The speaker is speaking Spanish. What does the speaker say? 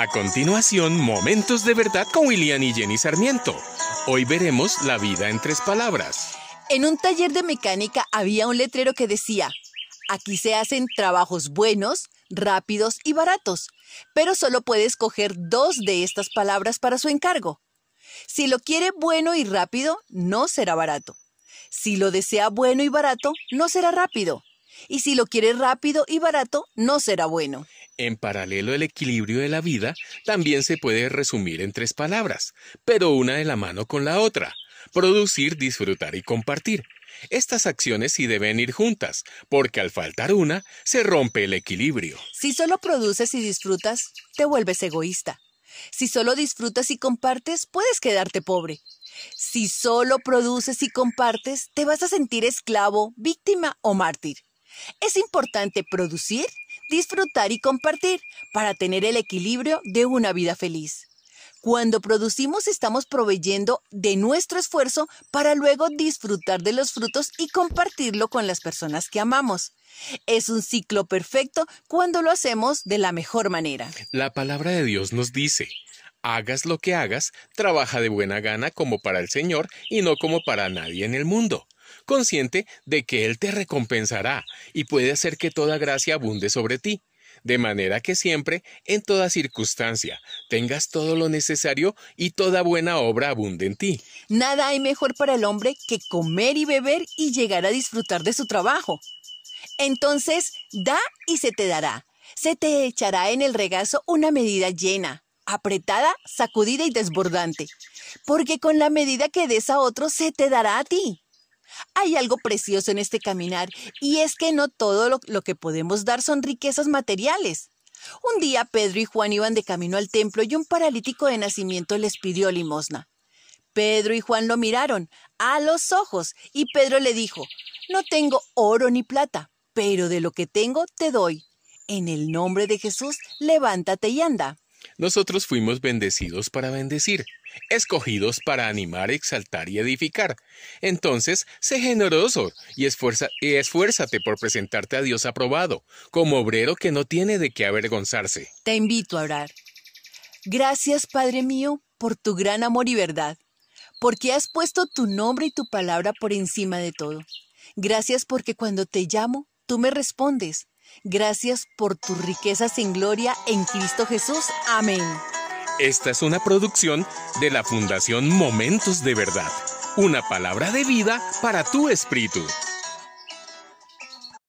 A continuación, Momentos de Verdad con William y Jenny Sarmiento. Hoy veremos la vida en tres palabras. En un taller de mecánica había un letrero que decía, aquí se hacen trabajos buenos, rápidos y baratos, pero solo puede escoger dos de estas palabras para su encargo. Si lo quiere bueno y rápido, no será barato. Si lo desea bueno y barato, no será rápido. Y si lo quiere rápido y barato, no será bueno. En paralelo el equilibrio de la vida también se puede resumir en tres palabras, pero una de la mano con la otra. Producir, disfrutar y compartir. Estas acciones sí deben ir juntas, porque al faltar una, se rompe el equilibrio. Si solo produces y disfrutas, te vuelves egoísta. Si solo disfrutas y compartes, puedes quedarte pobre. Si solo produces y compartes, te vas a sentir esclavo, víctima o mártir. Es importante producir disfrutar y compartir para tener el equilibrio de una vida feliz. Cuando producimos estamos proveyendo de nuestro esfuerzo para luego disfrutar de los frutos y compartirlo con las personas que amamos. Es un ciclo perfecto cuando lo hacemos de la mejor manera. La palabra de Dios nos dice, hagas lo que hagas, trabaja de buena gana como para el Señor y no como para nadie en el mundo consciente de que Él te recompensará y puede hacer que toda gracia abunde sobre ti, de manera que siempre, en toda circunstancia, tengas todo lo necesario y toda buena obra abunde en ti. Nada hay mejor para el hombre que comer y beber y llegar a disfrutar de su trabajo. Entonces, da y se te dará. Se te echará en el regazo una medida llena, apretada, sacudida y desbordante, porque con la medida que des a otro se te dará a ti. Hay algo precioso en este caminar y es que no todo lo, que podemos dar son riquezas materiales. Un día Pedro y Juan iban de camino al templo y un paralítico de nacimiento les pidió limosna. Pedro y Juan lo miraron a los ojos y Pedro le dijo, No tengo oro ni plata, pero de lo que tengo te doy. En el nombre de Jesús, levántate y anda. Nosotros fuimos bendecidos para bendecir, escogidos para animar, exaltar y edificar. Entonces, sé generoso y, esfuérzate por presentarte a Dios aprobado, como obrero que no tiene de qué avergonzarse. Te invito a orar. Gracias, Padre mío, por tu gran amor y verdad, porque has puesto tu nombre y tu palabra por encima de todo. Gracias porque cuando te llamo, tú me respondes. Gracias por tus riquezas en gloria en Cristo Jesús. Amén. Esta es una producción de la Fundación Momentos de Verdad, una palabra de vida para tu espíritu.